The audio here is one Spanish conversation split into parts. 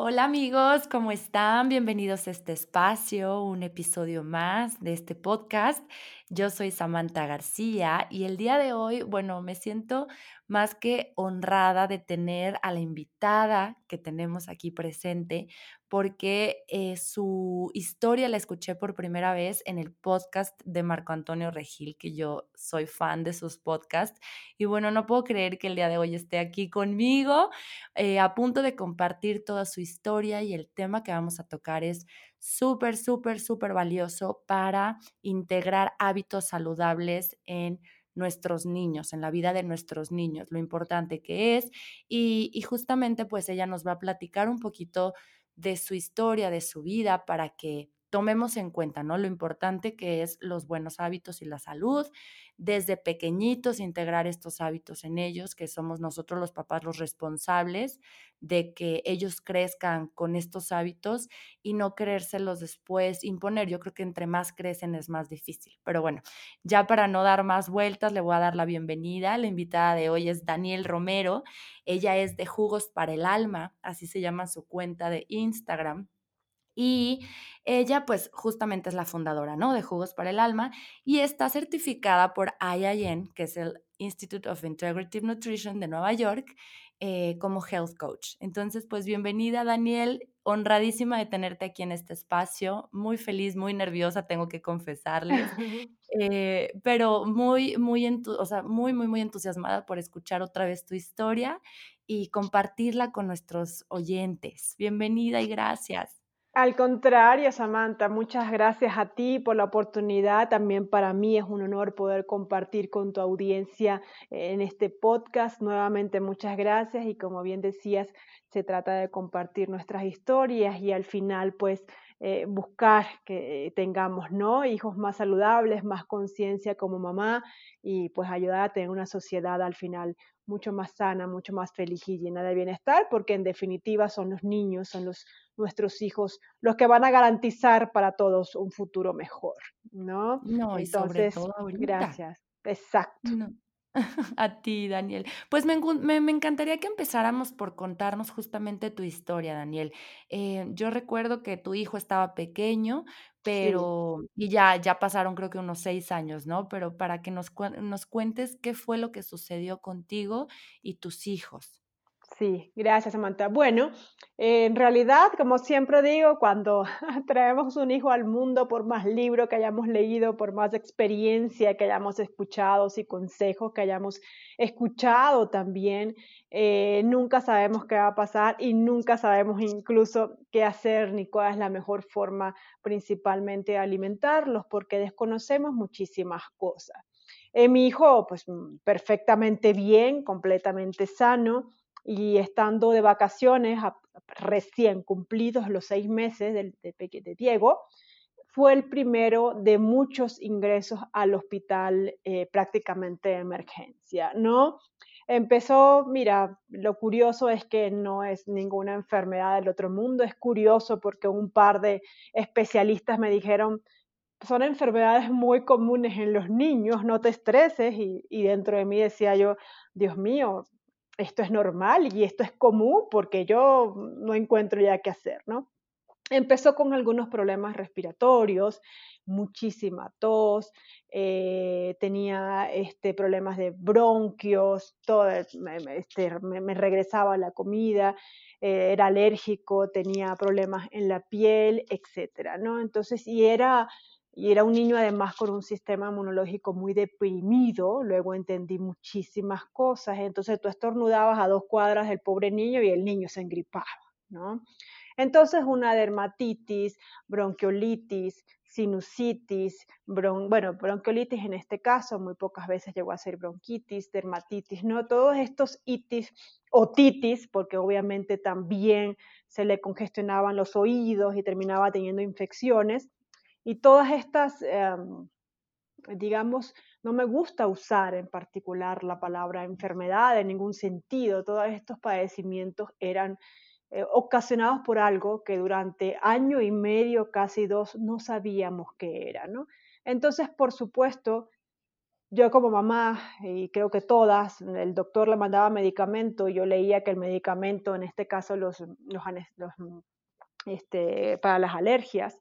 Hola amigos, ¿cómo están? Bienvenidos a este espacio, un episodio más de este podcast. Yo soy Samantha García y el día de hoy, bueno, me siento más que honrada de tener a la invitada que tenemos aquí presente, porque eh, su historia la escuché por primera vez en el podcast de Marco Antonio Regil, que yo soy fan de sus podcasts. Y bueno, no puedo creer que el día de hoy esté aquí conmigo, eh, a punto de compartir toda su historia y el tema que vamos a tocar es súper, súper, súper valioso para integrar hábitos saludables en nuestros niños, en la vida de nuestros niños, lo importante que es. Y, y justamente pues ella nos va a platicar un poquito de su historia, de su vida, para que tomemos en cuenta, ¿no? Lo importante que es los buenos hábitos y la salud, desde pequeñitos integrar estos hábitos en ellos, que somos nosotros los papás los responsables de que ellos crezcan con estos hábitos y no querérselos después imponer. Yo creo que entre más crecen es más difícil. Pero bueno, ya para no dar más vueltas, le voy a dar la bienvenida. La invitada de hoy es Daniel Romero. Ella es de Jugos para el Alma, así se llama su cuenta de Instagram. Y ella, pues, justamente es la fundadora, ¿no? De Jugos para el Alma y está certificada por IIN, que es el Institute of Integrative Nutrition de Nueva York, eh, como health coach. Entonces, pues, bienvenida, Daniel. Honradísima de tenerte aquí en este espacio. Muy feliz, muy nerviosa, tengo que confesarles. Eh, pero muy, muy, o sea, muy, muy, muy entusiasmada por escuchar otra vez tu historia y compartirla con nuestros oyentes. Bienvenida y gracias. Al contrario, Samantha, muchas gracias a ti por la oportunidad. También para mí es un honor poder compartir con tu audiencia en este podcast. Nuevamente, muchas gracias. Y como bien decías, se trata de compartir nuestras historias y al final, pues, eh, buscar que tengamos ¿no? hijos más saludables, más conciencia como mamá y pues ayudar a tener una sociedad al final mucho más sana, mucho más feliz y llena de bienestar, porque en definitiva son los niños, son los nuestros hijos los que van a garantizar para todos un futuro mejor, ¿no? No, Entonces, gracias. Exacto. A ti, Daniel. Pues me, encantaría que empezáramos por contarnos justamente tu historia, Daniel. Eh, yo recuerdo que tu hijo estaba pequeño, pero, y ya, ya pasaron creo que unos seis años, ¿no? Pero para que nos, nos cuentes qué fue lo que sucedió contigo y tus hijos. Sí, gracias Samantha. Bueno, en realidad, como siempre digo, cuando traemos un hijo al mundo, por más libro que hayamos leído, por más experiencia que hayamos escuchado y consejos que hayamos escuchado también, eh, nunca sabemos qué va a pasar y nunca sabemos incluso qué hacer ni cuál es la mejor forma principalmente de alimentarlos, porque desconocemos muchísimas cosas. Eh, mi hijo, pues perfectamente bien, completamente sano y estando de vacaciones, recién cumplidos los seis meses de, Diego, fue el primero de muchos ingresos al hospital eh, prácticamente de emergencia, ¿no? Empezó, mira, lo curioso es que no es ninguna enfermedad del otro mundo, es curioso porque un par de especialistas me dijeron, son enfermedades muy comunes en los niños, no te estreses, y dentro de mí decía yo, Dios mío, esto es normal y esto es común porque yo no encuentro ya qué hacer, ¿no? Empezó con algunos problemas respiratorios, muchísima tos, eh, tenía este, problemas de bronquios, todo, este, me, regresaba la comida, eh, era alérgico, tenía problemas en la piel, etcétera, ¿no? Entonces, y era y era un niño además con un sistema inmunológico muy deprimido, luego entendí muchísimas cosas, entonces tú estornudabas a dos cuadras del pobre niño y el niño se engripaba, ¿no? Entonces una dermatitis, bronquiolitis, sinusitis, bueno, bronquiolitis en este caso, muy pocas veces llegó a ser bronquitis, dermatitis, ¿no? Todos estos itis o titis, porque obviamente también se le congestionaban los oídos y terminaba teniendo infecciones, Y todas estas, em, digamos, no me gusta usar en particular la palabra enfermedad en ningún sentido. Todos estos padecimientos eran eh, ocasionados por algo que durante año y medio, casi dos, no sabíamos qué era, ¿no? Entonces, por supuesto, yo como mamá, y creo que todas, el doctor le mandaba medicamento, yo leía que el medicamento, en este caso los, los, este, para las alergias,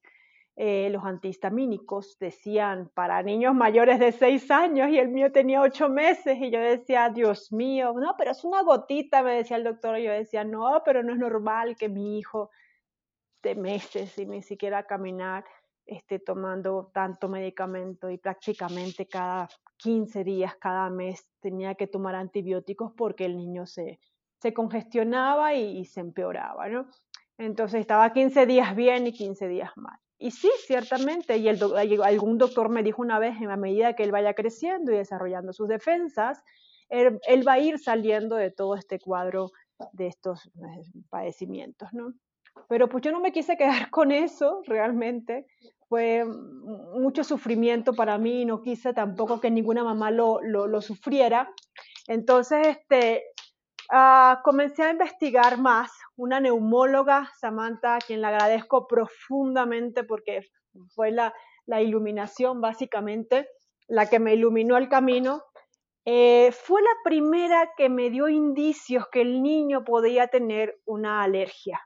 eh, los antihistamínicos decían para niños mayores de 6 años y el mío tenía 8 meses y yo decía, Dios mío, no, pero es una gotita, me decía el doctor, y yo decía, no, pero no es normal que mi hijo de meses y ni siquiera caminar esté tomando tanto medicamento y prácticamente cada 15 días, cada mes tenía que tomar antibióticos porque el niño se, se congestionaba y, y se empeoraba, ¿no? Entonces estaba 15 días bien y 15 días mal. Y sí, ciertamente, y el algún doctor me dijo una vez, en la medida que él vaya creciendo y desarrollando sus defensas, él, va a ir saliendo de todo este cuadro de estos eh, padecimientos, ¿no? Pero pues yo no me quise quedar con eso, realmente. Fue mucho sufrimiento para mí, no quise tampoco que ninguna mamá lo, lo sufriera. Entonces, este, uh, comencé a investigar más una neumóloga, Samantha, a quien le agradezco profundamente porque fue la, iluminación básicamente, la que me iluminó el camino. Eh, fue la primera que me dio indicios que el niño podía tener una alergia,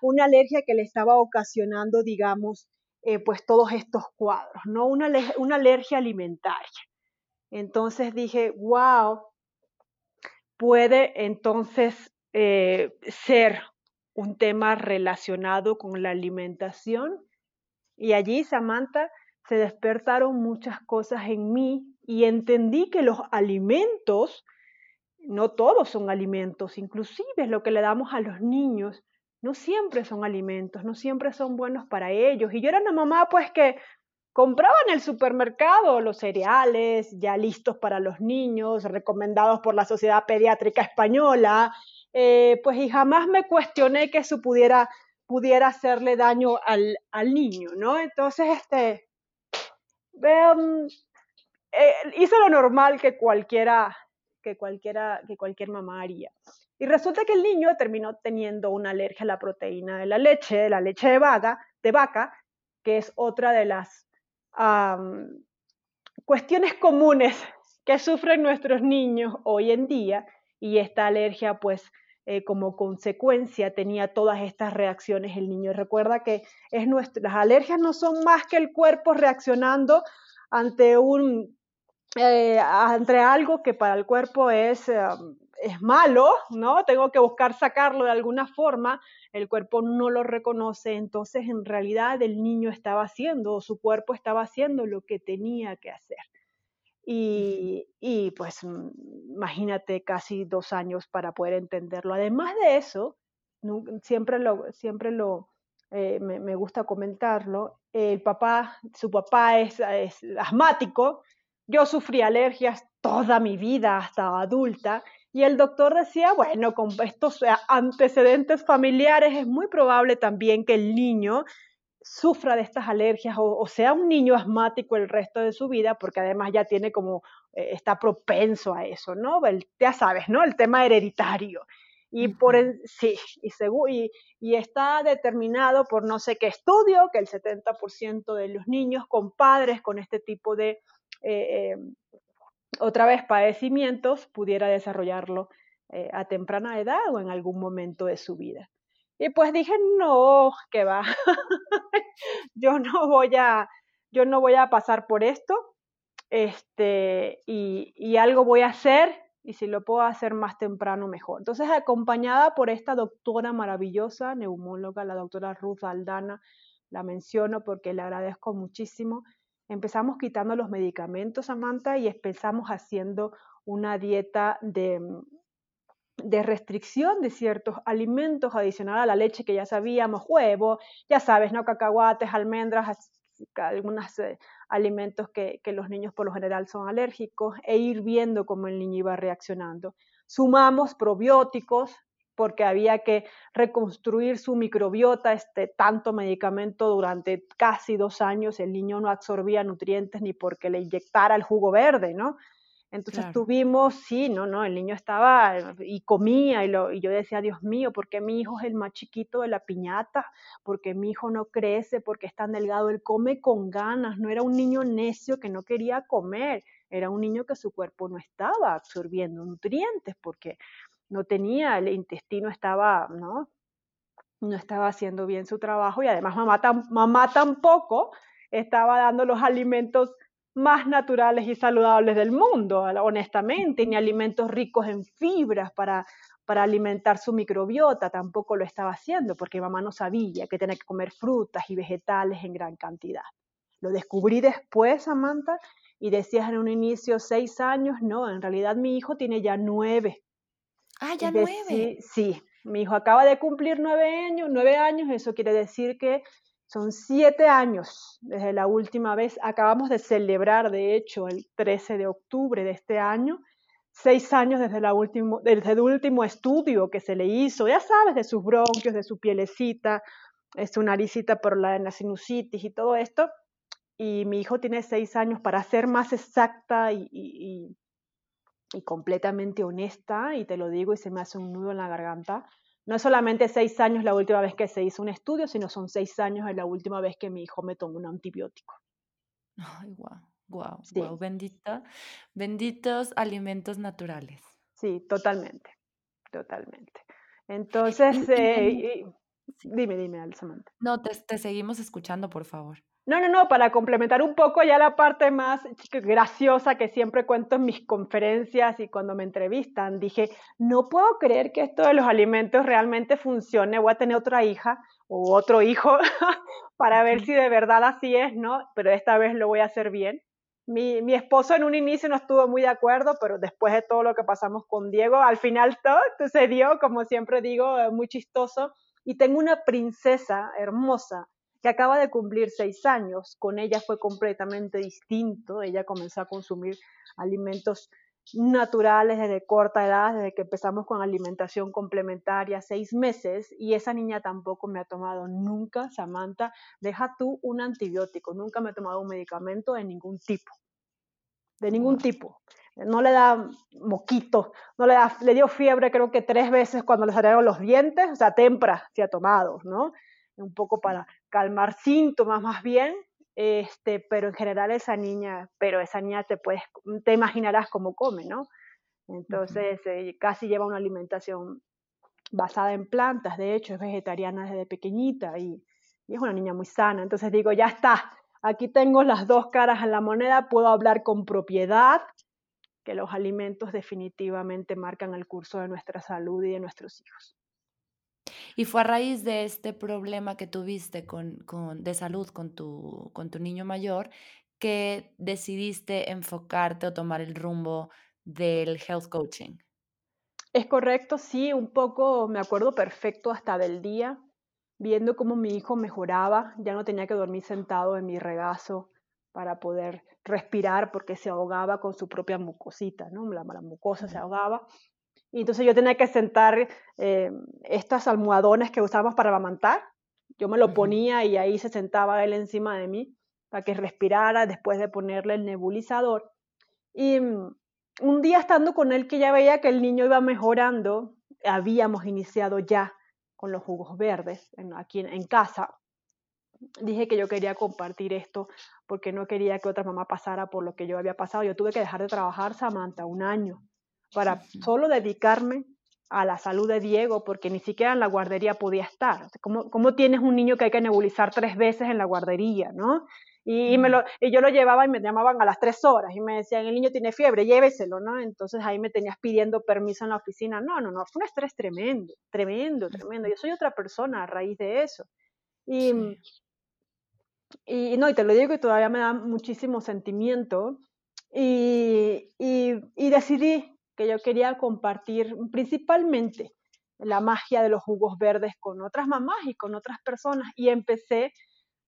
una alergia que le estaba ocasionando, digamos, eh, pues todos estos cuadros, ¿no? Una, una alergia alimentaria. Entonces dije, wow, puede entonces eh, ser un tema relacionado con la alimentación. Y allí, Samantha, se despertaron muchas cosas en mí y entendí que los alimentos, no todos son alimentos, inclusive lo que le damos a los niños, no siempre son alimentos, no siempre son buenos para ellos. Y yo era una mamá pues que compraba en el supermercado los cereales ya listos para los niños, recomendados por la Sociedad Pediátrica Española, eh, pues y jamás me cuestioné que eso pudiera, pudiera hacerle daño al, al niño, ¿no? Entonces, este, um, hice lo normal que cualquiera, que cualquiera, que cualquier mamá haría. Y resulta que el niño terminó teniendo una alergia a la proteína de la leche, la leche de vaca, de vaca que es otra de las cuestiones comunes que sufren nuestros niños hoy en día y esta alergia pues eh, como consecuencia tenía todas estas reacciones el niño. recuerda que es nuestro, las alergias no son más que el cuerpo reaccionando ante, un, eh, ante algo que para el cuerpo es, es malo, ¿no? Tengo que buscar sacarlo de alguna forma, el cuerpo no lo reconoce, entonces en realidad el niño estaba haciendo o su cuerpo estaba haciendo lo que tenía que hacer. Y, pues mm, imagínate casi dos años para poder entenderlo. Además de eso, siempre lo, siempre lo eh, me, gusta comentarlo, el papá, su papá es, asmático, yo sufrí alergias toda mi vida hasta adulta y el doctor decía, bueno, con estos eh, antecedentes familiares es muy probable también que el niño sufra de estas alergias o, sea un niño asmático el resto de su vida, porque además ya tiene como, eh, está propenso a eso, ¿no? ya sabes, ¿no? El tema hereditario. Y por sí, y, y, y, está determinado por no sé qué estudio que el 70% de los niños con padres con este tipo de, eh, em, otra vez, padecimientos, pudiera desarrollarlo eh, a temprana edad o en algún momento de su vida. Y pues dije, no, que va, yo no voy a, yo no voy a pasar por esto, este, y, y, algo voy a hacer, y si lo puedo hacer más temprano, mejor. Entonces, acompañada por esta doctora maravillosa, neumóloga, la doctora Ruth Aldana, la menciono porque le agradezco muchísimo. Empezamos quitando los medicamentos, Samantha, y empezamos haciendo una dieta de, de restricción de ciertos alimentos adicional a la leche que ya sabíamos, huevo, ya sabes, ¿no? Cacahuates, almendras, algunos eh, alimentos que, que, los niños por lo general son alérgicos, e ir viendo cómo el niño iba reaccionando. Sumamos probióticos, porque había que reconstruir su microbiota, este tanto medicamento durante casi dos años, el niño no absorbía nutrientes ni porque le inyectara el jugo verde, ¿no? Entonces tuvimos, sí, no, no, el niño estaba y comía y, lo, y yo decía, Dios mío, ¿por qué mi hijo es el más chiquito de la piñata? ¿Por qué mi hijo no crece? ¿Por qué es tan delgado? Él come con ganas, no era un niño necio que no quería comer, era un niño que su cuerpo no estaba absorbiendo nutrientes porque no tenía, el intestino estaba, ¿no? No estaba haciendo bien su trabajo y además mamá, mamá tampoco estaba dando los alimentos más naturales y saludables del mundo, honestamente, ni alimentos ricos en fibras para, para alimentar su microbiota, tampoco lo estaba haciendo, porque mamá no sabía que tenía que comer frutas y vegetales en gran cantidad. Lo descubrí después, Samantha, y decías en un inicio seis años, no, en realidad mi hijo tiene ya nueve. Ah, ya nueve. Sí, sí, mi hijo acaba de cumplir nueve años, nueve años, eso quiere decir que son siete años desde la última vez. Acabamos de celebrar, de hecho, el 13 de octubre de este año, seis años desde, la último, desde el último estudio que se le hizo, ya sabes, de sus bronquios, de su pielecita, su naricita por la, sinusitis y todo esto. Y mi hijo tiene seis años para ser más exacta y, y, y completamente honesta, y te lo digo y se me hace un nudo en la garganta no es solamente seis años la última vez que se hizo un estudio, sino son seis años la última vez que mi hijo me tomó un antibiótico. Ay, guau, guau, guau, bendita, benditos alimentos naturales. Sí, totalmente, totalmente. Entonces, eh, dime, dime, Samantha. No, te seguimos escuchando, por favor. No, no, no, para complementar un poco ya la parte más graciosa que siempre cuento en mis conferencias y cuando me entrevistan, dije, no puedo creer que esto de los alimentos realmente funcione, voy a tener otra hija o otro hijo para ver si de verdad así es, ¿no? Pero esta vez lo voy a hacer bien. Mi, mi, esposo en un inicio no estuvo muy de acuerdo, pero después de todo lo que pasamos con Diego, al final todo sucedió, como siempre digo, muy chistoso. Y tengo una princesa hermosa que acaba de cumplir seis años. Con ella fue completamente distinto. Ella comenzó a consumir alimentos naturales desde corta edad, desde que empezamos con alimentación complementaria, seis meses, y esa niña tampoco me ha tomado nunca, Samantha, deja tú un antibiótico, nunca me ha tomado un medicamento de ningún tipo, de ningún tipo. No le da moquito, no le da, le dio fiebre creo que tres veces cuando le salieron los dientes, o sea, tempra se ha tomado, ¿no? Un poco para calmar síntomas más bien, este, pero en general esa niña, pero esa niña te puedes, te imaginarás cómo come, ¿no? Entonces eh, casi lleva una alimentación basada en plantas, de hecho es vegetariana desde pequeñita y, y es una niña muy sana. Entonces digo, ya está, aquí tengo las dos caras en la moneda, puedo hablar con propiedad que los alimentos definitivamente marcan el curso de nuestra salud y de nuestros hijos. Y fue a raíz de este problema que tuviste con, con, de salud con tu, con tu niño mayor que decidiste enfocarte o tomar el rumbo del health coaching. Es correcto, sí, un poco, me acuerdo perfecto hasta del día, viendo cómo mi hijo mejoraba, ya no tenía que dormir sentado en mi regazo para poder respirar porque se ahogaba con su propia mucosita, ¿no? La, la mucosa se ahogaba. Y entonces yo tenía que sentar eh, estas almohadones que usábamos para amamantar. Yo me lo ponía y ahí se sentaba él encima de mí para que respirara después de ponerle el nebulizador. Y mm, un día estando con él que ya veía que el niño iba mejorando, habíamos iniciado ya con los jugos verdes aquí en, casa. Dije que yo quería compartir esto porque no quería que otra mamá pasara por lo que yo había pasado. Yo tuve que dejar de trabajar, Samantha, un año para solo dedicarme a la salud de Diego, porque ni siquiera en la guardería podía estar. ¿Cómo, ¿Cómo, tienes un niño que hay que nebulizar tres veces en la guardería, no? Y, me lo, y yo lo llevaba y me llamaban a las tres horas y me decían, el niño tiene fiebre, lléveselo, ¿no? Entonces ahí me tenías pidiendo permiso en la oficina. No, no, no, fue un estrés tremendo, tremendo, tremendo. Yo soy otra persona a raíz de eso. Y, y no, y te lo digo y todavía me da muchísimo sentimiento. Y, y, y decidí que yo quería compartir principalmente la magia de los jugos verdes con otras mamás y con otras personas y empecé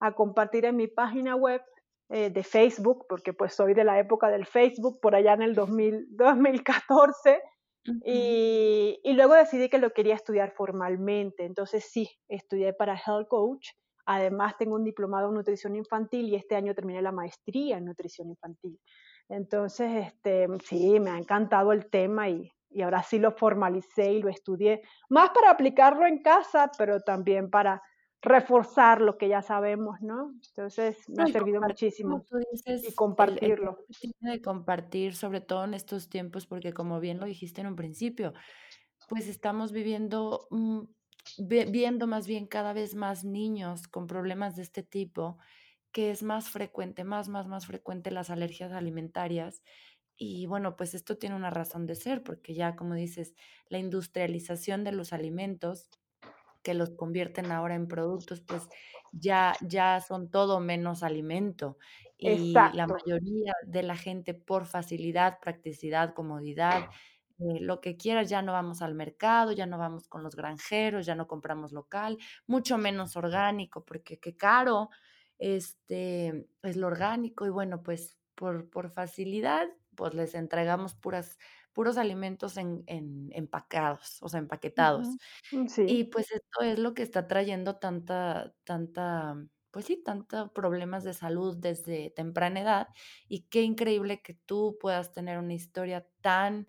a compartir en mi página web eh, de Facebook, porque pues soy de la época del Facebook, por allá en el 2014, y, y, luego decidí que lo quería estudiar formalmente. Entonces sí, estudié para Health Coach. Además tengo un diplomado en nutrición infantil y este año terminé la maestría en nutrición infantil. Entonces, este, sí, me ha encantado el tema y, y ahora sí lo formalicé y lo estudié, más para aplicarlo en casa, pero también para reforzar lo que ya sabemos, ¿no? Entonces me ha servido muchísimo. y compartirlo. El, de compartir, sobre todo en estos tiempos, porque como bien lo dijiste en un principio, pues estamos viviendo, mm, viendo más bien cada vez más niños con problemas de este tipo, que es más frecuente, más, más, más frecuente las alergias alimentarias. Y bueno, pues esto tiene una razón de ser, porque ya, como dices, la industrialización de los alimentos que los convierten ahora en productos, pues ya, ya son todo menos alimento. Y la mayoría de la gente por facilidad, practicidad, comodidad, eh, lo que quieras, ya no vamos al mercado, ya no vamos con los granjeros, ya no compramos local, mucho menos orgánico, porque qué caro este, es lo orgánico y bueno, pues por, por facilidad, pues les entregamos puras puros alimentos en, empacados, o sea, empaquetados. Mm, y pues esto es lo que está trayendo tanta, tanta, pues sí, tantos problemas de salud desde temprana edad. Y qué increíble que tú puedas tener una historia tan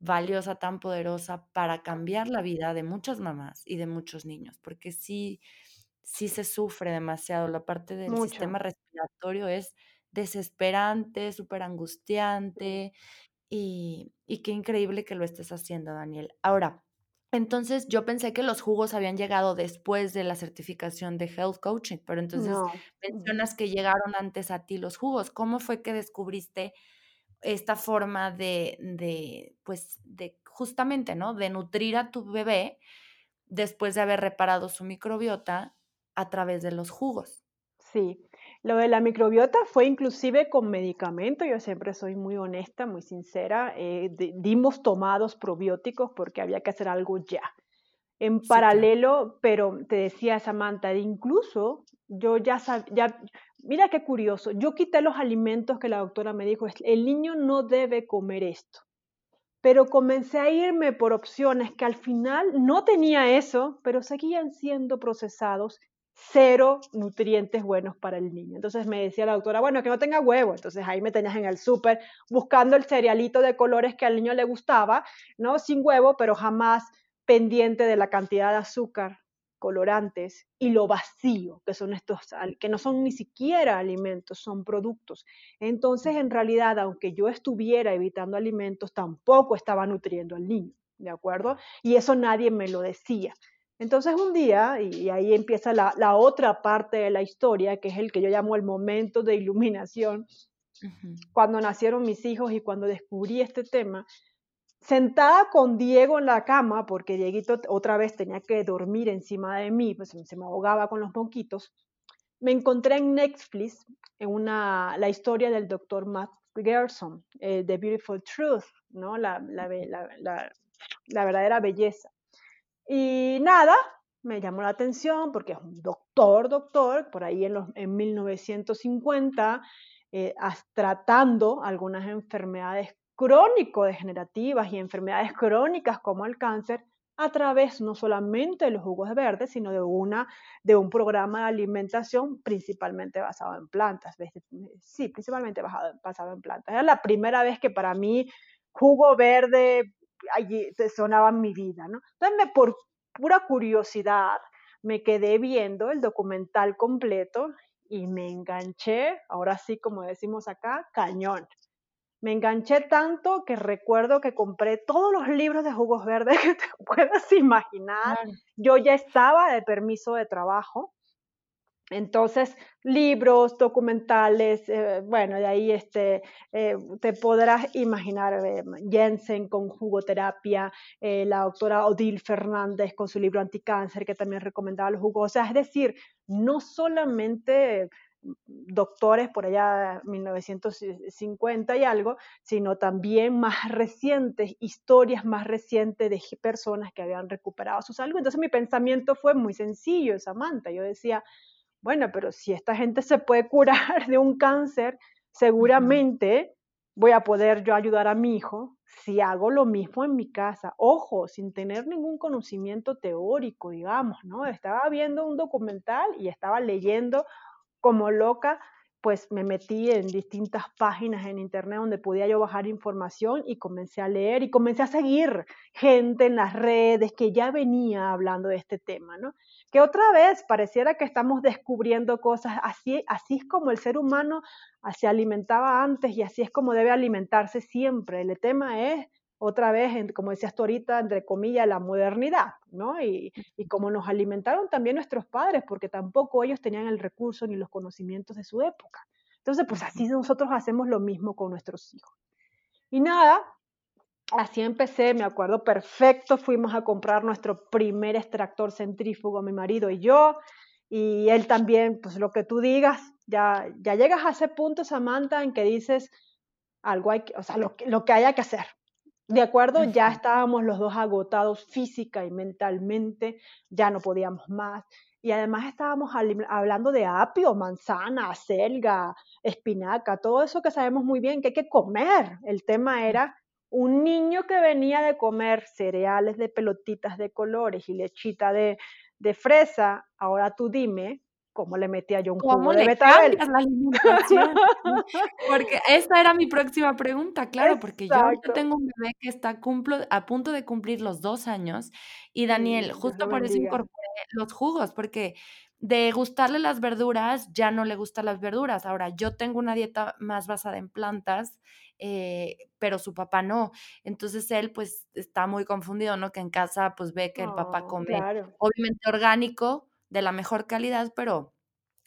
valiosa, tan poderosa para cambiar la vida de muchas mamás y de muchos niños, porque sí, sí se sufre demasiado. La parte del sistema respiratorio es desesperante, súper angustiante. Y, qué increíble que lo estés haciendo, Daniel. Ahora, entonces yo pensé que los jugos habían llegado después de la certificación de Health Coaching, pero entonces mencionas que llegaron antes a ti los jugos. ¿Cómo fue que descubriste esta forma de, de, pues, de justamente, ¿no? De nutrir a tu bebé después de haber reparado su microbiota a través de los jugos? Sí, lo de la microbiota fue inclusive con medicamento, yo siempre soy muy honesta, muy sincera, eh, dimos tomados probióticos porque había que hacer algo ya. En paralelo, pero te decía Samantha, incluso yo ya sabía, mira qué curioso, yo quité los alimentos que la doctora me dijo, el niño no debe comer esto pero comencé a irme por opciones que al final no tenía eso, pero seguían siendo procesados cero nutrientes buenos para el niño. Entonces me decía la doctora, bueno, que no tenga huevo. Entonces ahí me tenías en el súper buscando el cerealito de colores que al niño le gustaba, ¿no? Sin huevo, pero jamás pendiente de la cantidad de azúcar, colorantes y lo vacío que son estos, que no son ni siquiera alimentos, son productos. Entonces, en realidad, aunque yo estuviera evitando alimentos, tampoco estaba nutriendo al niño, ¿de acuerdo? Y eso nadie me lo decía. Entonces un día, y ahí empieza la, otra parte de la historia, que es el que yo llamo el momento de iluminación, cuando nacieron mis hijos y cuando descubrí este tema, sentada con Diego en la cama, porque Dieguito otra vez tenía que dormir encima de mí, pues se me ahogaba con los moquitos, me encontré en Netflix en una, la historia del doctor Matt Gerson, eh, The Beautiful Truth, ¿no? la, la, la verdadera belleza. Y nada, me llamó la atención porque es un doctor, doctor, por ahí en, los, en 1950, eh, tratando algunas enfermedades crónico-degenerativas y enfermedades crónicas como el cáncer a través no solamente de los jugos verdes, sino de, una, de un programa de alimentación principalmente basado en plantas. Sí, principalmente basado, basado en plantas. Era la primera vez que para mí jugo verde allí sonaba mi vida, ¿no? Entonces, por pura curiosidad, me quedé viendo el documental completo y me enganché, ahora sí como decimos acá, cañón. Me enganché tanto que recuerdo que compré todos los libros de jugos verdes que te puedas imaginar. Yo ya estaba de permiso de trabajo entonces, libros, documentales, eh, bueno, de ahí este, eh, te podrás imaginar eh, Jensen con jugoterapia, la doctora Odile Fernández con su libro Anticáncer, que también recomendaba los jugos. O sea, es decir, no solamente doctores por allá 1950 y algo, sino también más recientes, historias más recientes de personas que habían recuperado su salud. Entonces mi pensamiento fue muy sencillo, Samantha. Yo decía, bueno, pero si esta gente se puede curar de un cáncer, seguramente voy a poder yo ayudar a mi hijo si hago lo mismo en mi casa? Ojo, sin tener ningún conocimiento teórico, digamos, ¿no? Estaba viendo un documental y estaba leyendo como loca pues me metí en distintas páginas en internet donde podía yo bajar información y comencé a leer y comencé a seguir gente en las redes que ya venía hablando de este tema, ¿no? Que otra vez pareciera que estamos descubriendo cosas, así, así es como el ser humano se alimentaba antes y así es como debe alimentarse siempre. El tema es otra vez, como decías tú ahorita, entre comillas, la modernidad, ¿no? Y, y como nos alimentaron también nuestros padres, porque tampoco ellos tenían el recurso ni los conocimientos de su época. Entonces, pues así nosotros hacemos lo mismo con nuestros hijos. Y nada, así empecé, me acuerdo perfecto, fuimos a comprar nuestro primer extractor centrífugo, mi marido y yo, y él también, pues lo que tú digas, ya, ya llegas a ese punto, Samantha, en que dices algo hay que, o sea, lo, lo que haya que hacer, ¿De acuerdo? Ya estábamos los dos agotados física y mentalmente, ya no podíamos más. Y además estábamos hablando de apio, manzana, selga, espinaca, todo eso que sabemos muy bien que hay que comer. El tema era un niño que venía de comer cereales de pelotitas de colores y lechita de, de fresa. Ahora tú dime, cómo le metía yo un jugo de betabel. La alimentación? porque esa era mi próxima pregunta, claro, porque yo, tengo un bebé que está a punto de cumplir los dos años y Daniel, justo por eso incorporé los jugos, porque de gustarle las verduras, ya no le gustan las verduras. Ahora, yo tengo una dieta más basada en plantas, eh, pero su papá no. Entonces él pues está muy confundido, ¿no? Que en casa pues ve que el papá oh, come obviamente orgánico, de la mejor calidad, pero,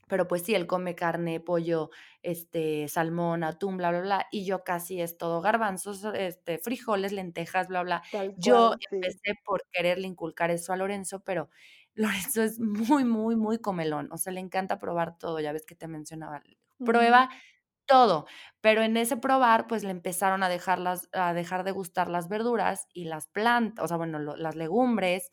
pero pues sí, él come carne, pollo, este, salmón, atún, bla, bla, bla, y yo casi es todo garbanzos, este, frijoles, lentejas, bla, bla. yo empecé por quererle inculcar eso a Lorenzo, pero Lorenzo es muy, muy, muy comelón, o sea, le encanta probar todo, ya ves que te mencionaba, prueba todo, pero en ese probar, pues le empezaron a dejar, las, a dejar de gustar las verduras y las plantas, o sea, bueno, las legumbres,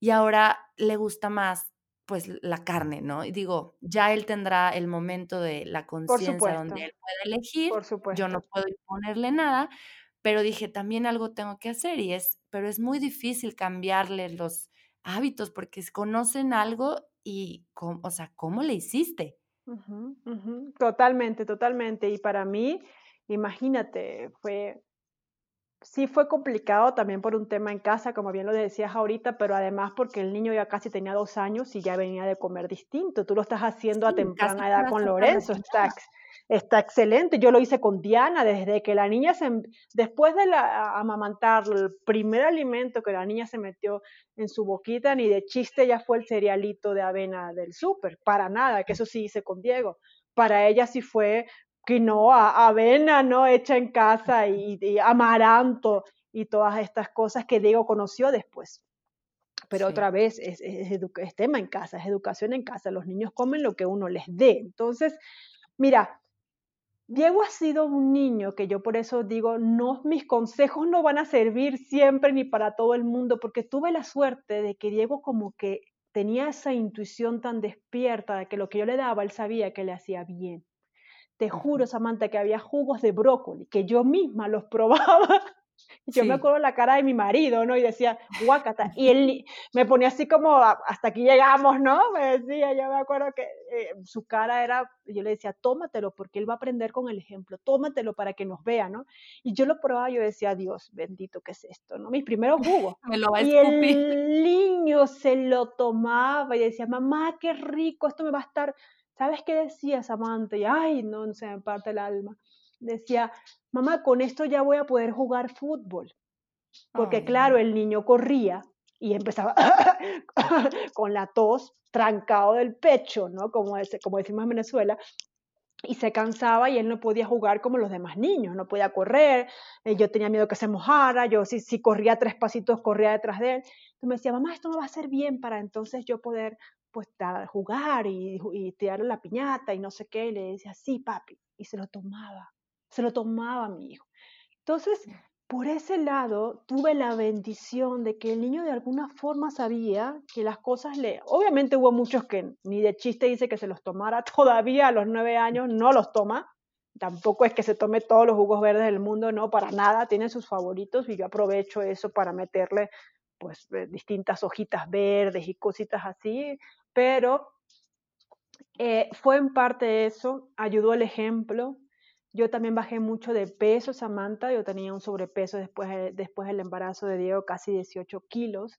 y ahora le gusta más pues la carne, ¿no? Y digo, ya él tendrá el momento de la conciencia donde él puede elegir, yo no puedo imponerle nada, pero dije, también algo tengo que hacer y es, pero es muy difícil cambiarle los hábitos porque conocen algo y, o sea, ¿cómo le hiciste? Totalmente, totalmente. Y para mí, imagínate, fue sí fue complicado también por un tema en casa, como bien lo decías ahorita, pero además porque el niño ya casi tenía dos años y ya venía de comer distinto. Tú lo estás haciendo a temprana edad con Lorenzo, está, está excelente. Yo lo hice con Diana, desde que la niña se, después de la, amamantar, el primer alimento que la niña se metió en su boquita, ni de chiste ya fue el cerealito de avena del súper, para nada, que eso sí hice con Diego. Para ella sí fue quinoa, avena, ¿no? Hecha en casa y, amaranto y todas estas cosas que Diego conoció después. Pero otra vez es, es, tema en casa, es educación en casa. Los niños comen lo que uno les dé. Entonces, mira, Diego ha sido un niño que yo por eso digo, no, mis consejos no van a servir siempre ni para todo el mundo, porque tuve la suerte de que Diego como que tenía esa intuición tan despierta de que lo que yo le daba, él sabía que le hacía bien. Te juro, Samantha, que había jugos de brócoli que yo misma los probaba. Yo me acuerdo la cara de mi marido, ¿no? Y decía, guacata. Y él me ponía así como, hasta aquí llegamos, ¿no? Me decía, yo me acuerdo que eh, su cara era, yo le decía, tómatelo, porque él va a aprender con el ejemplo, tómatelo para que nos vea, ¿no? Y yo lo probaba, yo decía, Dios bendito, ¿qué es esto, no? Mis primeros jugos. me lo va a y el niño se lo tomaba y decía, mamá, qué rico, esto me va a estar ¿Sabes qué decía Samantha? Y ay, no, se me parte el alma. Decía, mamá, con esto ya voy a poder jugar fútbol. Porque claro, el niño corría y empezaba con la tos trancado del pecho, ¿no? Como, como decimos en Venezuela, y se cansaba y él no podía jugar como los demás niños, no podía correr, eh, yo tenía miedo que se mojara, yo si, si corría tres pasitos corría detrás de él. Entonces me decía, mamá, esto no va a ser bien para entonces yo poder pues a jugar y, y tirarle la piñata y no sé qué, y le decía, sí, papi, y se lo tomaba, se lo tomaba mi hijo. Entonces, por ese lado, tuve la bendición de que el niño de alguna forma sabía que las cosas le... Obviamente hubo muchos que ni de chiste dice que se los tomara todavía a los nueve años, no los toma, tampoco es que se tome todos los jugos verdes del mundo, no, para nada, tiene sus favoritos y yo aprovecho eso para meterle pues distintas hojitas verdes y cositas así, pero eh, fue en parte eso, ayudó el ejemplo. Yo también bajé mucho de peso, Samantha, yo tenía un sobrepeso después, después del embarazo de Diego, casi 18 kilos.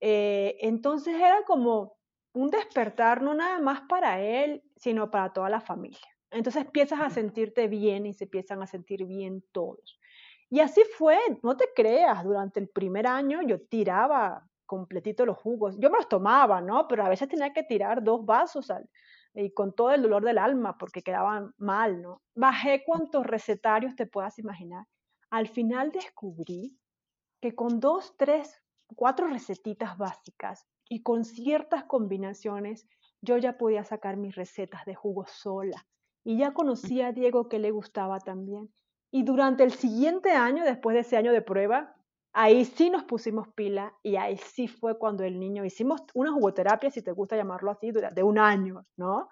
Eh, entonces era como un despertar, no nada más para él, sino para toda la familia. Entonces empiezas a sentirte bien y se empiezan a sentir bien todos. Y así fue, no te creas, durante el primer año yo tiraba completito los jugos. Yo me los tomaba, ¿no? Pero a veces tenía que tirar dos vasos y con todo el dolor del alma porque quedaban mal, ¿no? Bajé cuantos recetarios te puedas imaginar. Al final descubrí que con dos, tres, cuatro recetitas básicas y con ciertas combinaciones yo ya podía sacar mis recetas de jugo sola. Y ya conocía a Diego que le gustaba también. Y durante el siguiente año, después de ese año de prueba, ahí sí nos pusimos pila y ahí sí fue cuando el niño, hicimos una jugoterapia, si te gusta llamarlo así, de un año, ¿no?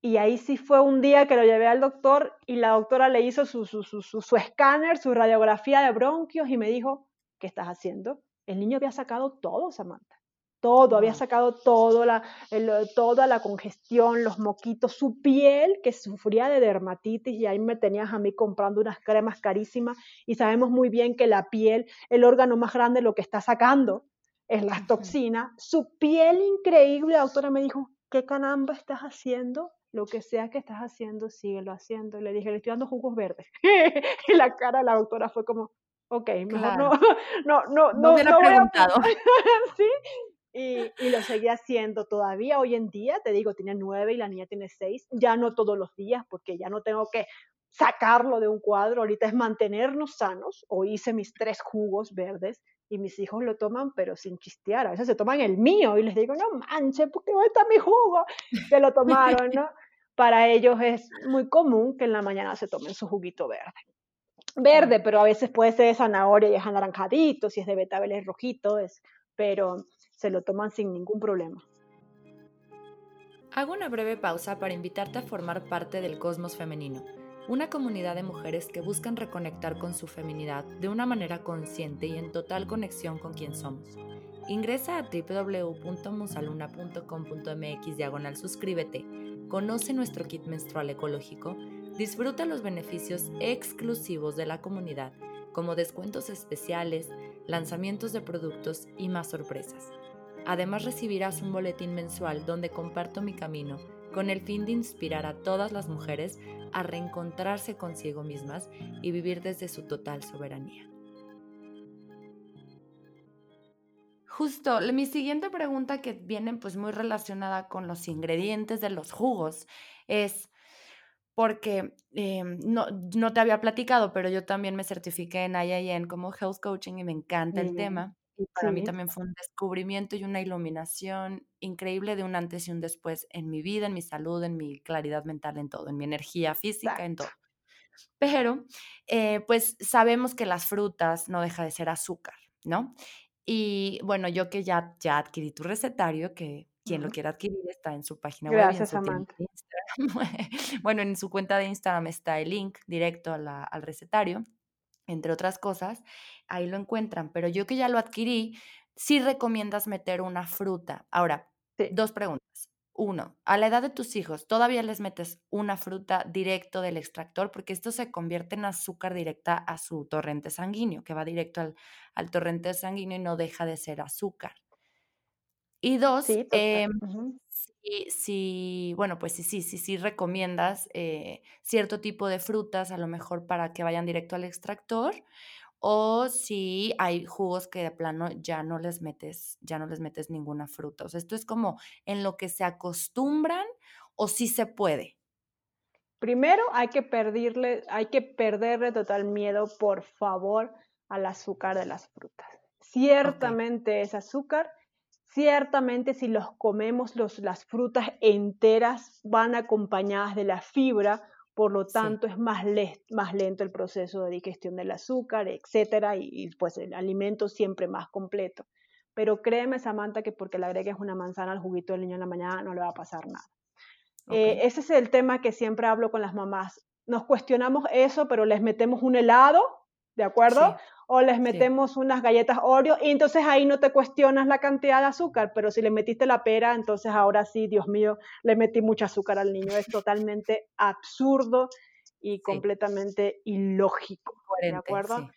Y ahí sí fue un día que lo llevé al doctor y la doctora le hizo su, su, su, su, escáner, su radiografía de bronquios y me dijo, ¿qué estás haciendo? El niño había sacado todo, Samantha todo, había sacado todo la, toda la congestión, los moquitos, su piel que sufría de dermatitis y ahí me tenías a mí comprando unas cremas carísimas y sabemos muy bien que la piel, el órgano más grande, lo que está sacando es las toxinas. Su piel increíble, la doctora me dijo, ¿qué canamba estás haciendo? Lo que sea que estás haciendo, síguelo haciendo. Y le dije, le estoy dando jugos verdes. y la cara de la doctora fue como, ok, mejor no, no, no, no, no, a... sí, y, y, lo seguía haciendo todavía hoy en día, te digo, tiene nueve y la niña tiene seis, ya no todos los días, porque ya no tengo que sacarlo de un cuadro, ahorita es mantenernos sanos, o hice mis tres jugos verdes y mis hijos lo toman, pero sin chistear, a veces se toman el mío y les digo, no manches, porque ¿dónde está mi jugo? Que lo tomaron, ¿no? Para ellos es muy común que en la mañana se tomen su juguito verde. Verde, pero a veces puede ser de zanahoria y es anaranjadito, si es de betabel es rojito, es, pero se lo toman sin ningún problema. Hago una breve pausa para invitarte a formar parte del Cosmos Femenino, una comunidad de mujeres que buscan reconectar con su feminidad de una manera consciente y en total conexión con quien somos. Ingresa a www.musaluna.com.mx suscríbete, conoce nuestro kit menstrual ecológico, disfruta los beneficios exclusivos de la comunidad, como descuentos especiales, lanzamientos de productos y más sorpresas. Además recibirás un boletín mensual donde comparto mi camino con el fin de inspirar a todas las mujeres a reencontrarse consigo mismas y vivir desde su total soberanía. Justo, mi siguiente pregunta que viene pues muy relacionada con los ingredientes de los jugos es porque em, no, no, te había platicado, pero yo también me certifiqué en IIN como Health Coaching y me encanta el tema. Y para mí también fue un descubrimiento y una iluminación increíble de un antes y un después en mi vida, en mi salud, en mi claridad mental, en todo, en mi energía física, en todo. Pero, eh, pues sabemos que las frutas no deja de ser azúcar, ¿no? Y bueno, yo que ya, ya adquirí tu recetario, que quien lo quiera adquirir está en su página web. Gracias, Samantha. bueno, en su cuenta de Instagram está el link directo al recetario entre otras cosas, ahí lo encuentran. Pero yo que ya lo adquirí, sí recomiendas meter una fruta. Ahora, dos preguntas. Uno, a la edad de tus hijos, ¿todavía les metes una fruta directo del extractor? Porque esto se convierte en azúcar directa a su torrente sanguíneo, que va directo al, al torrente sanguíneo y no deja de ser azúcar. Y dos, sí, em, si, bueno, pues sí, sí, sí, sí recomiendas eh, cierto tipo de frutas, a lo mejor para que vayan directo al extractor, o si hay jugos que de plano ya no les metes, ya no les metes ninguna fruta. O sea, esto es como en lo que se acostumbran o sí se puede. Primero hay que perderle, hay que perderle total miedo, por favor, al azúcar de las frutas. Ciertamente es azúcar, Ciertamente si los comemos, los, las frutas enteras van acompañadas de la fibra, por lo tanto es más, más, lento el proceso de digestión del azúcar, etcétera, y, pues el alimento siempre más completo. Pero créeme, Samantha, que porque le agregues una manzana al juguito del niño en la mañana no le va a pasar nada. Eh, ese es el tema que siempre hablo con las mamás. nos cuestionamos eso, pero les metemos un helado, ¿de acuerdo? O les metemos unas galletas Oreo y entonces ahí no te cuestionas la cantidad de azúcar, pero si le metiste la pera, entonces ahora sí, Dios mío, le metí mucho azúcar al niño. Es totalmente absurdo y completamente ilógico, ¿de acuerdo?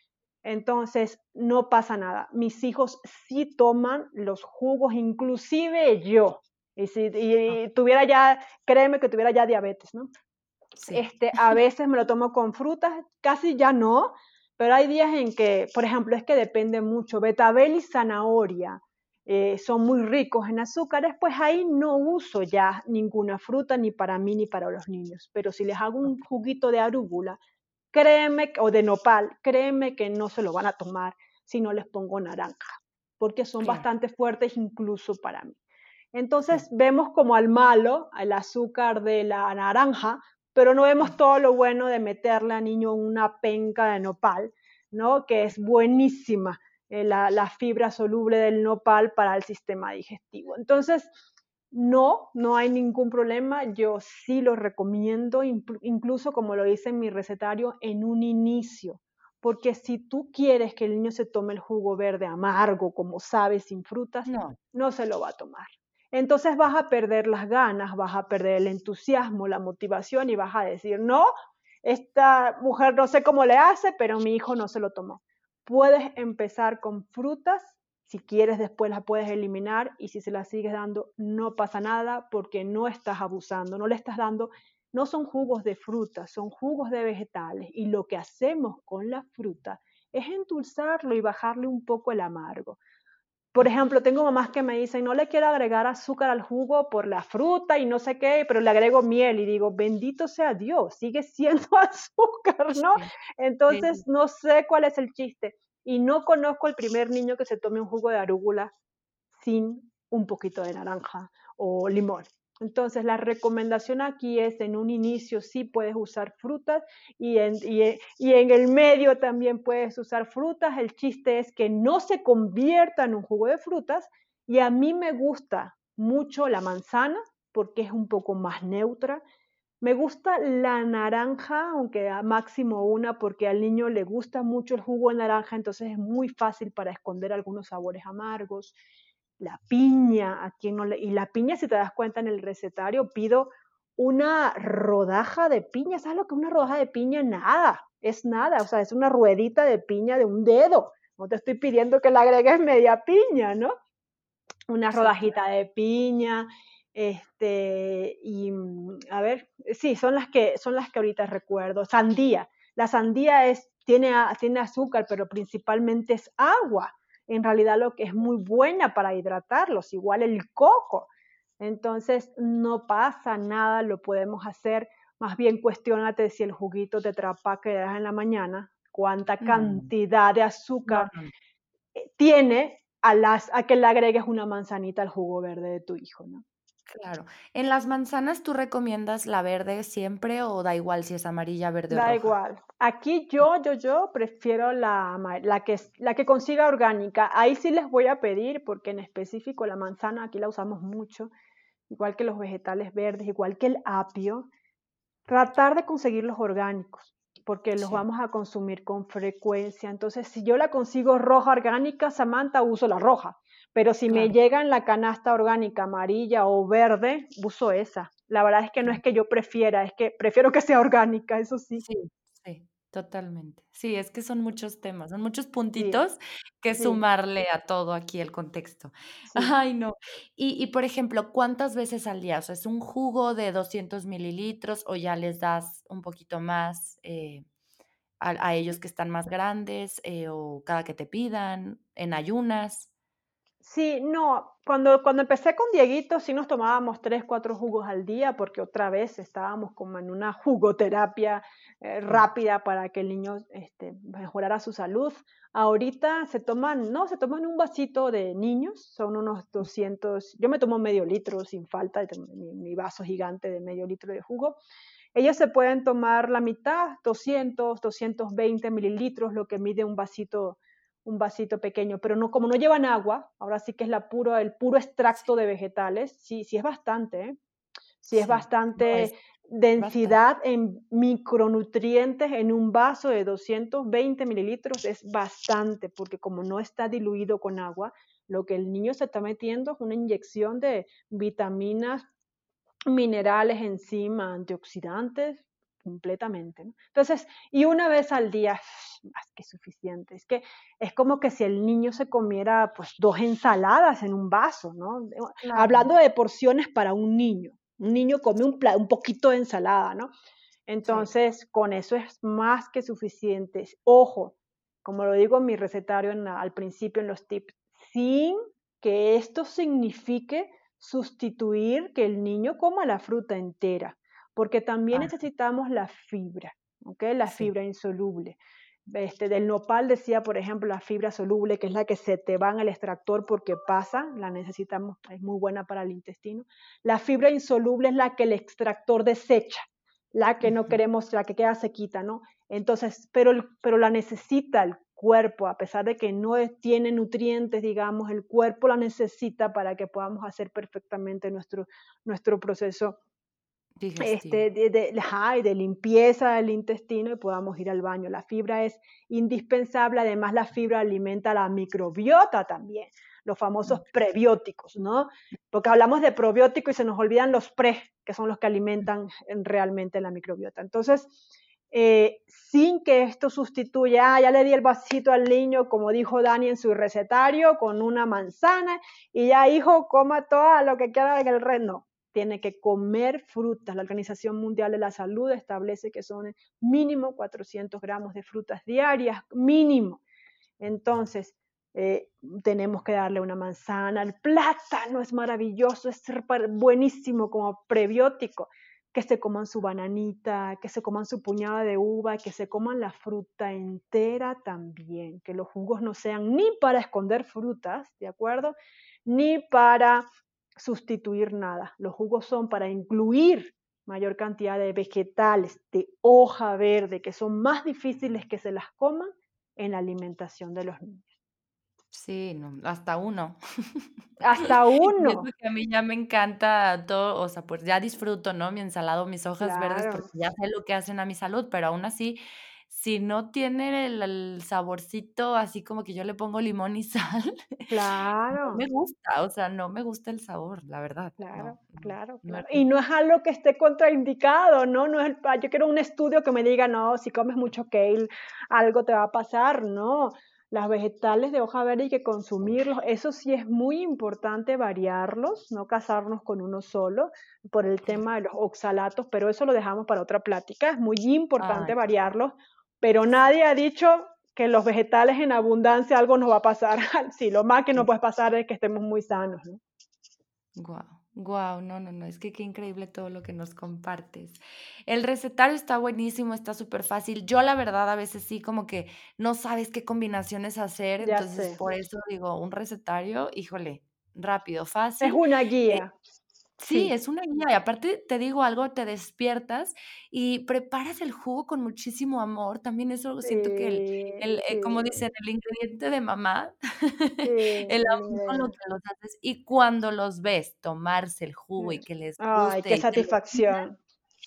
Entonces, no pasa nada. Mis hijos sí toman los jugos, inclusive yo. Y si y tuviera ya, créeme que tuviera ya diabetes, ¿no? Este, a veces me lo tomo con frutas, casi ya no, pero hay días en que, por ejemplo, es que depende mucho. Betabel y zanahoria eh, son muy ricos en azúcares, pues ahí no uso ya ninguna fruta ni para mí ni para los niños. Pero si les hago un juguito de arúgula, créeme, o de nopal, créeme que no se lo van a tomar si no les pongo naranja, porque son bastante fuertes incluso para mí. Entonces vemos como al malo, el azúcar de la naranja, pero no vemos todo lo bueno de meterle al niño una penca de nopal, ¿no? Que es buenísima eh, la, la, fibra soluble del nopal para el sistema digestivo. Entonces, no, no hay ningún problema. Yo sí lo recomiendo, incluso como lo dice en mi recetario, en un inicio. Porque si tú quieres que el niño se tome el jugo verde amargo, como sabes, sin frutas, no, no se lo va a tomar entonces vas a perder las ganas, vas a perder el entusiasmo, la motivación y vas a decir, no, esta mujer no sé cómo le hace, pero mi hijo no se lo tomó. Puedes empezar con frutas, si quieres después las puedes eliminar y si se las sigues dando no pasa nada porque no estás abusando, no le estás dando, no son jugos de frutas, son jugos de vegetales y lo que hacemos con la fruta es endulzarlo y bajarle un poco el amargo. Por ejemplo, tengo mamás que me dicen, no le quiero agregar azúcar al jugo por la fruta y no sé qué, pero le agrego miel y digo, bendito sea Dios, sigue siendo azúcar, ¿no? Entonces, no sé cuál es el chiste. Y no conozco el primer niño que se tome un jugo de arúgula sin un poquito de naranja o limón. Entonces, la recomendación aquí es en un inicio sí puedes usar frutas y en, y, en, el medio también puedes usar frutas. El chiste es que no se convierta en un jugo de frutas y a mí me gusta mucho la manzana porque es un poco más neutra. Me gusta la naranja, aunque a máximo una, porque al niño le gusta mucho el jugo de naranja, entonces es muy fácil para esconder algunos sabores amargos la piña, a quien no le... Y la piña, si te das cuenta en el recetario, pido una rodaja de piña. ¿Sabes lo que es una rodaja de piña? Nada, es nada. O sea, es una ruedita de piña de un dedo. No te estoy pidiendo que le agregues media piña, ¿no? Una rodajita de piña, este, y mm, a ver, sí, son las que, son las que ahorita recuerdo. Sandía. La sandía es, tiene, tiene azúcar, pero principalmente es agua en realidad lo que es muy buena para hidratarlos, igual el coco. Entonces, no pasa nada, lo podemos hacer. Más bien cuestionate si el juguito de trapa que das en la mañana, cuánta mm. cantidad de azúcar tiene a, las, a que le agregues una manzanita al jugo verde de tu hijo, ¿no? Claro. ¿En las manzanas tú recomiendas la verde siempre o da igual si es amarilla, verde o roja? Da igual. Aquí yo, yo, yo prefiero la, la, que, la que consiga orgánica. Ahí sí les voy a pedir, porque en específico la manzana aquí la usamos mucho, igual que los vegetales verdes, igual que el apio. Tratar de conseguir los orgánicos, porque los vamos a consumir con frecuencia. Entonces, si yo la consigo roja orgánica, Samantha, uso la roja. Pero si me llega en la canasta orgánica amarilla o verde, uso esa. La verdad es que no es que yo prefiera, es que prefiero que sea orgánica, eso sí. Sí, sí, totalmente. Sí, es que son muchos temas, son muchos puntitos que sumarle a todo aquí el contexto. Ay, no. Y, y, por ejemplo, ¿cuántas veces al día? O sea, ¿es un jugo de 200 mililitros o ya les das un poquito más eh, a, ellos que están más grandes eh, o cada que te pidan, en ayunas? Sí, no, cuando, cuando empecé con Dieguito sí nos tomábamos tres, cuatro jugos al día porque otra vez estábamos como en una jugoterapia eh, rápida para que el niño este, mejorara su salud. Ahorita se toman, no, se toman un vasito de niños, son unos 200, yo me tomo medio litro sin falta, mi, mi vaso gigante de medio litro de jugo. Ellos se pueden tomar la mitad, 200, 220 mililitros, lo que mide un vasito un vasito pequeño, pero no, como no llevan agua, ahora sí que es la puro, el puro extracto de vegetales, sí, sí es bastante, ¿eh? sí es bastante, densidad en micronutrientes en un vaso de 220 mililitros es bastante, porque como no está diluido con agua, lo que el niño se está metiendo es una inyección de vitaminas, minerales, enzimas, antioxidantes, completamente. Entonces, y una vez al día, más que suficiente. Es que es como que si el niño se comiera pues dos ensaladas en un vaso, ¿no? Hablando de porciones para un niño. Un niño come un, un poquito de ensalada, ¿no? Entonces, con eso es más que suficiente. Ojo, como lo digo en mi recetario al principio en los tips, sin que esto signifique sustituir que el niño coma la fruta entera, porque también necesitamos la fibra, ¿ok? La fibra insoluble. Este, del nopal decía, por ejemplo, la fibra soluble, que es la que se te va en el extractor porque pasa, la necesitamos, es muy buena para el intestino. La fibra insoluble es la que el extractor desecha, la que no queremos, la que queda sequita, ¿no? Entonces, pero, pero la necesita el cuerpo, a pesar de que no tiene nutrientes, digamos, el cuerpo la necesita para que podamos hacer perfectamente nuestro, nuestro proceso este, de, de, limpieza del intestino y podamos ir al baño. La fibra es indispensable, además la fibra alimenta la microbiota también, los famosos prebióticos, ¿no? Porque hablamos de probióticos y se nos olvidan los pre, que son los que alimentan realmente la microbiota. Entonces, eh, sin que esto sustituya, ah, ya le di el vasito al niño, como dijo Dani en su recetario, con una manzana, y ya hijo, coma todo lo que quiera en el reino tiene que comer frutas. La Organización Mundial de la Salud establece que son mínimo 400 gramos de frutas diarias, mínimo. Entonces, eh, tenemos que darle una manzana. El plátano es maravilloso, es buenísimo como prebiótico. Que se coman su bananita, que se coman su puñada de uva, que se coman la fruta entera también. Que los jugos no sean ni para esconder frutas, ¿de acuerdo? Ni para sustituir nada. Los jugos son para incluir mayor cantidad de vegetales de hoja verde que son más difíciles que se las coman en la alimentación de los niños. Sí, hasta uno. Hasta uno. a mí ya me encanta todo, o sea, pues ya disfruto, ¿no? Mi ensalado, mis hojas verdes, porque ya sé lo que hacen a mi salud, pero aún así si no tiene el, saborcito así como que yo le pongo limón y sal, no me gusta, o sea, no me gusta el sabor, la verdad. Claro, claro, claro. Y no es algo que esté contraindicado, ¿no? No es yo quiero un estudio que me diga, no, si comes mucho kale, algo te va a pasar, no. Las vegetales de hoja verde hay que consumirlos. Eso sí es muy importante variarlos, no casarnos con uno solo por el tema de los oxalatos, pero eso lo dejamos para otra plática. Es muy importante variarlos pero nadie ha dicho que los vegetales en abundancia algo nos va a pasar. sí, lo más que nos puede pasar es que estemos muy sanos. ¿no? Guau, guau, no, no, no, es que qué increíble todo lo que nos compartes. El recetario está buenísimo, está súper fácil. Yo la verdad a veces sí como que no sabes qué combinaciones hacer, entonces por eso digo, un recetario, híjole, rápido, fácil. Es una eh, Sí, es una guía. Y aparte te digo algo, te despiertas y preparas el jugo con muchísimo amor. También eso siento que el, eh, como dicen, el ingrediente de mamá, el amor con lo que los haces. Y cuando los ves tomarse el jugo y que les Ay, qué satisfacción.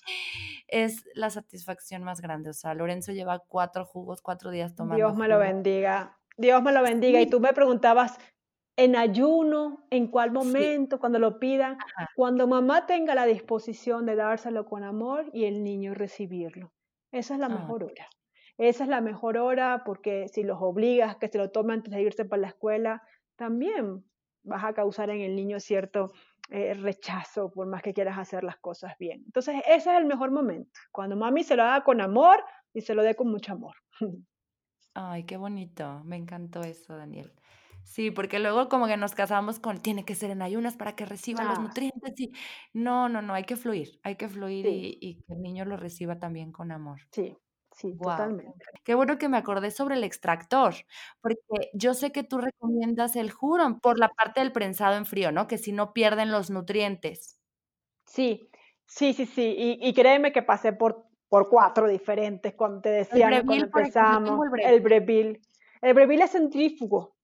es la satisfacción más grande. O sea, Lorenzo lleva cuatro jugos, cuatro días tomando Dios me lo bendiga. Dios me lo bendiga. Y tú me preguntabas, en ayuno, en cuál momento, cuando lo pidan, cuando mamá tenga la disposición de dárselo con amor y el niño recibirlo. Esa es la ah. mejor hora. Esa es la mejor hora porque si los obligas que se lo tomen antes de irse para la escuela, también vas a causar en el niño cierto eh, rechazo por más que quieras hacer las cosas bien. Entonces, ese es el mejor momento, cuando mami se lo haga con amor y se lo dé con mucho amor. Ay, qué bonito, me encantó eso, Daniel. Sí, porque luego como que nos casamos con tiene que ser en ayunas para que reciba los nutrientes y no, no, no, hay que fluir, hay que fluir y, que el niño lo reciba también con amor. sí, sí, totalmente. Qué bueno que me acordé sobre el extractor, porque yo sé que tú recomiendas el Huron por la parte del prensado en frío, ¿no? Que si no pierden los nutrientes. Sí, sí, sí, sí. Y, créeme que pasé por, por cuatro diferentes cuando te decía cuando empezamos. el Breville. El Breville es centrífugo.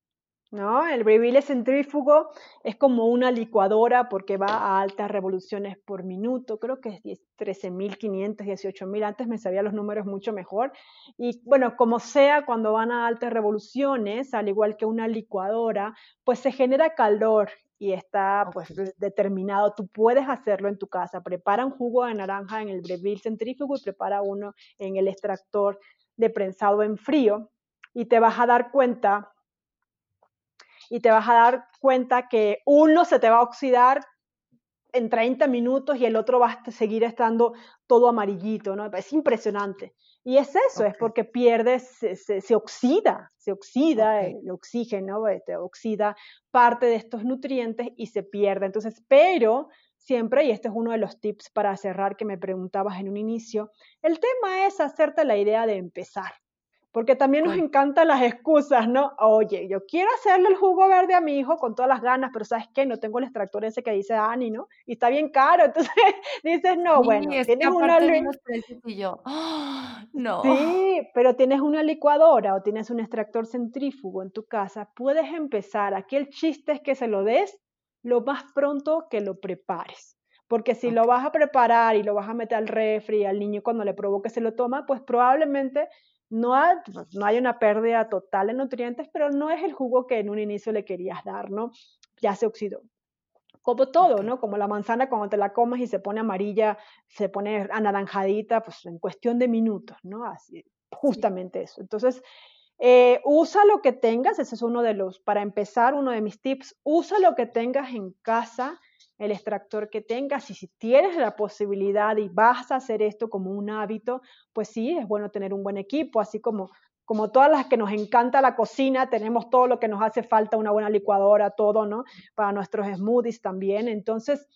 ¿No? El Breville centrífugo es como una licuadora porque va a altas revoluciones por minuto, creo que es 13.500, 18.000, antes me sabía los números mucho mejor. Y bueno, como sea, cuando van a altas revoluciones, al igual que una licuadora, pues se genera calor y está pues determinado. Tú puedes hacerlo en tu casa. Prepara un jugo de naranja en el Breville centrífugo y prepara uno en el extractor de prensado en frío y te vas a dar cuenta y te vas a dar cuenta que uno se te va a oxidar en 30 minutos y el otro va a seguir estando todo amarillito, ¿no? Es impresionante. Y es eso, es porque pierdes, se, oxida, se oxida el oxígeno, este, oxida parte de estos nutrientes y se pierde. Entonces, pero siempre, y este es uno de los tips para cerrar que me preguntabas en un inicio, el tema es hacerte la idea de empezar. Porque también nos encantan las excusas, ¿no? Oye, yo quiero hacerle el jugo verde a mi hijo con todas las ganas, pero ¿sabes qué? No tengo el extractor ese que dice Ani, ¿no? Y está bien caro. Entonces dices, no, bueno, tienes una... Y yo, ¡ah! no. Sí, pero tienes una licuadora o tienes un extractor centrífugo en tu casa, puedes empezar. Aquí el chiste es que se lo des lo más pronto que lo prepares. Porque si lo vas a preparar y lo vas a meter al refri al niño cuando le provoque se lo toma, pues probablemente no hay, no hay una pérdida total de nutrientes, pero no es el jugo que en un inicio le querías dar, ¿no? Ya se oxidó. Como todo, ¿no? Como la manzana cuando te la comes y se pone amarilla, se pone anaranjadita, pues en cuestión de minutos, ¿no? Así, justamente eso. Entonces, eh, usa lo que tengas, ese es uno de los, para empezar, uno de mis tips, usa lo que tengas en casa el extractor que tengas y si tienes la posibilidad y vas a hacer esto como un hábito, pues sí, es bueno tener un buen equipo, así como como todas las que nos encanta la cocina, tenemos todo lo que nos hace falta, una buena licuadora, todo, ¿no? Para nuestros smoothies también. Entonces,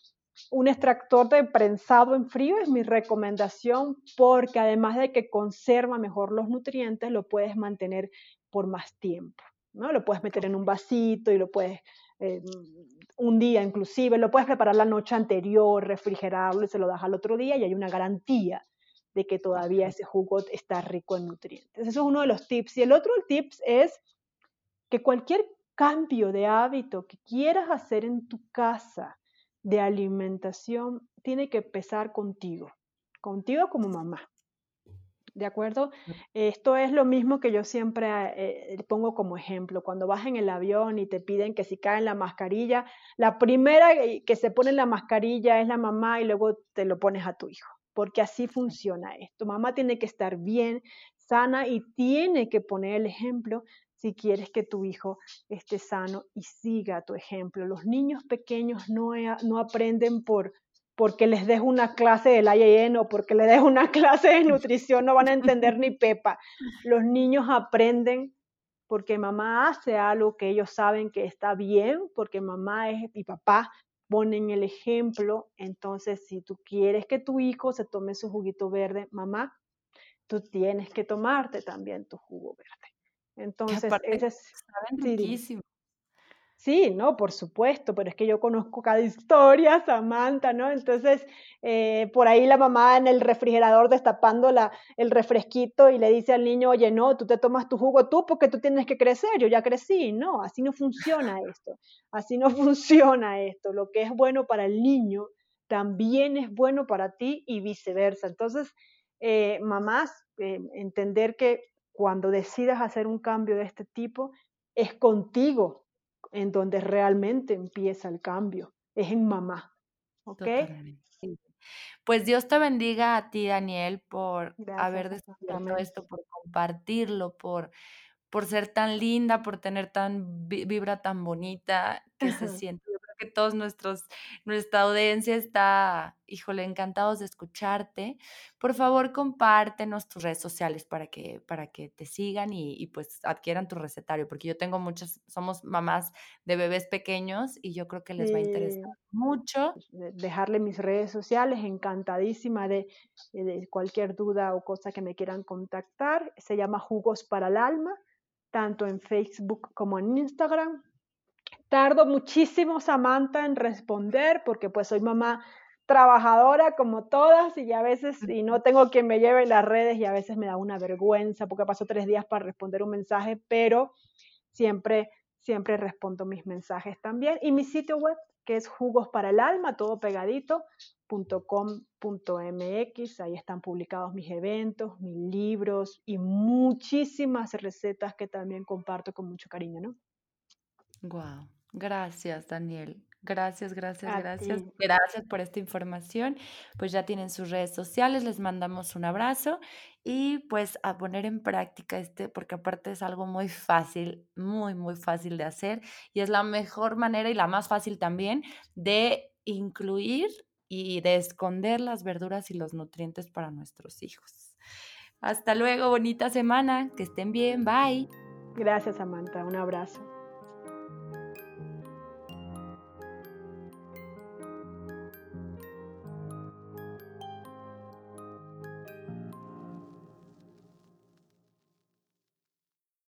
un extractor de prensado en frío es mi recomendación porque además de que conserva mejor los nutrientes, lo puedes mantener por más tiempo, ¿no? Lo puedes meter en un vasito y lo puedes eh, un día inclusive, lo puedes preparar la noche anterior, refrigerarlo y se lo das al otro día y hay una garantía de que todavía ese jugo está rico en nutrientes. Eso es uno de los tips. Y el otro tips es que cualquier cambio de hábito que quieras hacer en tu casa de alimentación tiene que empezar contigo, contigo como mamá. ¿De acuerdo? Esto es lo mismo que yo siempre eh, eh, pongo como ejemplo. Cuando vas en el avión y te piden que si cae en la mascarilla, la primera que se pone la mascarilla es la mamá y luego te lo pones a tu hijo, porque así funciona esto. Mamá tiene que estar bien, sana y tiene que poner el ejemplo si quieres que tu hijo esté sano y siga tu ejemplo. Los niños pequeños no, no aprenden por porque les des una clase del IAN o porque les des una clase de nutrición, no van a entender ni pepa. Los niños aprenden porque mamá hace algo que ellos saben que está bien, porque mamá es, y papá ponen el ejemplo. Entonces, si tú quieres que tu hijo se tome su juguito verde, mamá, tú tienes que tomarte también tu jugo verde. Entonces, ese es... Sí, no, por supuesto, pero es que yo conozco cada historia, Samantha, ¿no? Entonces, eh, por ahí la mamá en el refrigerador destapando la, el refresquito y le dice al niño, oye, no, tú te tomas tu jugo tú porque tú tienes que crecer, yo ya crecí. No, así no funciona esto, así no funciona esto. Lo que es bueno para el niño también es bueno para ti y viceversa. Entonces, eh, mamás, eh, entender que cuando decidas hacer un cambio de este tipo, es contigo en donde realmente empieza el cambio, es en mamá. ¿Ok? Pues Dios te bendiga a ti, Daniel, por haber descubierto esto, por compartirlo, por, por ser tan linda, por tener tan vibra tan bonita que se siente que todos nuestros, nuestra audiencia está, híjole, encantados de escucharte. Por favor, compártenos tus redes sociales para que, para que te sigan y, pues adquieran tu recetario, porque yo tengo muchas, somos mamás de bebés pequeños y yo creo que les va a interesar mucho. Pues, dejarle mis redes sociales, encantadísima de, de cualquier duda o cosa que me quieran contactar. Se llama Jugos para el Alma, tanto en Facebook como en Instagram Tardo muchísimo, Samantha, en responder porque pues soy mamá trabajadora como todas y a veces y no tengo quien me lleve las redes y a veces me da una vergüenza porque paso tres días para responder un mensaje, pero siempre siempre respondo mis mensajes también. Y mi sitio web, que es jugos para el alma, todo pegadito, .com.mx, ahí están publicados mis eventos, mis libros y muchísimas recetas que también comparto con mucho cariño, ¿no? Wow, gracias Daniel. Gracias, gracias, gracias. Gracias por esta información. Pues ya tienen sus redes sociales, les mandamos un abrazo y pues a poner en práctica este, porque aparte es algo muy fácil, muy, muy fácil de hacer y es la mejor manera y la más fácil también de incluir y de esconder las verduras y los nutrientes para nuestros hijos. Hasta luego, bonita semana, que estén bien, bye. Gracias, Samantha, un abrazo.